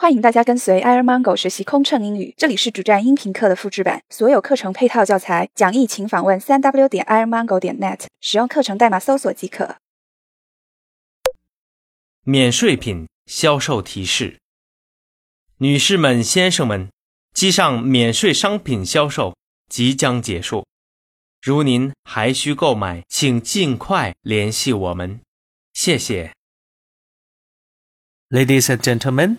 欢迎大家跟随 Air Mango 学习空乘英语，这里是主站音频课的复制版，所有课程配套教材讲义，请访问三 w 点 airmango 点 net，使用课程代码搜索即可。免税品销售提示：女士们、先生们，机上免税商品销售即将结束。如您还需购买，请尽快联系我们，谢谢。Ladies and gentlemen,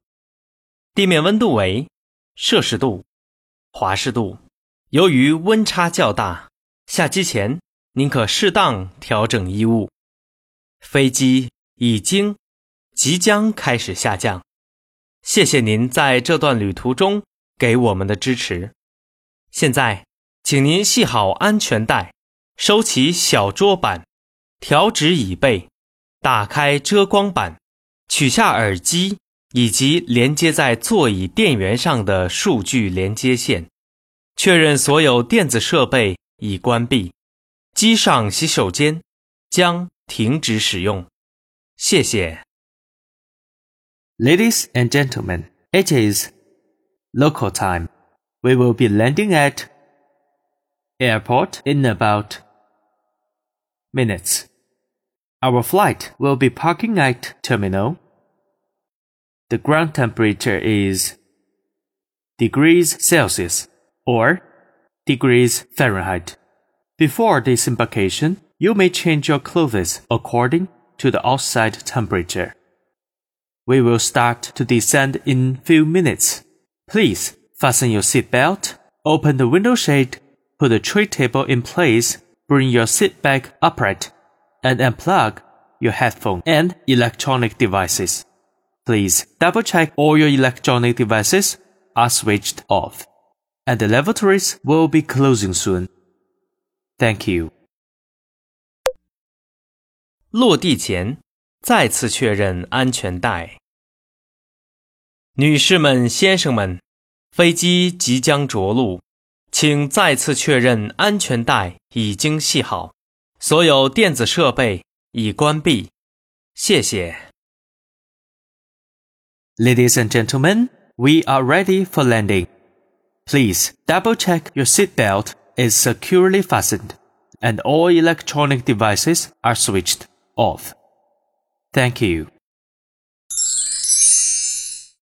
地面温度为摄氏度、华氏度。由于温差较大，下机前您可适当调整衣物。飞机已经即将开始下降，谢谢您在这段旅途中给我们的支持。现在，请您系好安全带，收起小桌板，调直椅背，打开遮光板，取下耳机以及连接在座椅电源上的数据连接线，确认所有电子设备已关闭。机上洗手间将停止使用。谢谢。 Ladies and gentlemen, it is local time. We will be landing at airport in about minutes. Our flight will be parking at terminal. the ground temperature is degrees Celsius or degrees Fahrenheit. Before disembarkation, you may change your clothes according to the outside temperature. We will start to descend in few minutes. Please fasten your seatbelt, open the window shade, put the tray table in place, bring your seat back upright, and unplug your headphone and electronic devices. Please double check all your electronic devices are switched off. And the lavatories will be closing soon. Thank you. 落地前再次确认安全带。女士们、先生们，飞机即将着陆，请再次确认安全带已经系好，所有电子设备已关闭。谢谢。 Ladies and gentlemen, we are ready for landing. Please double check your seatbelt is securely fastened and all electronic devices are switched off. Thank you.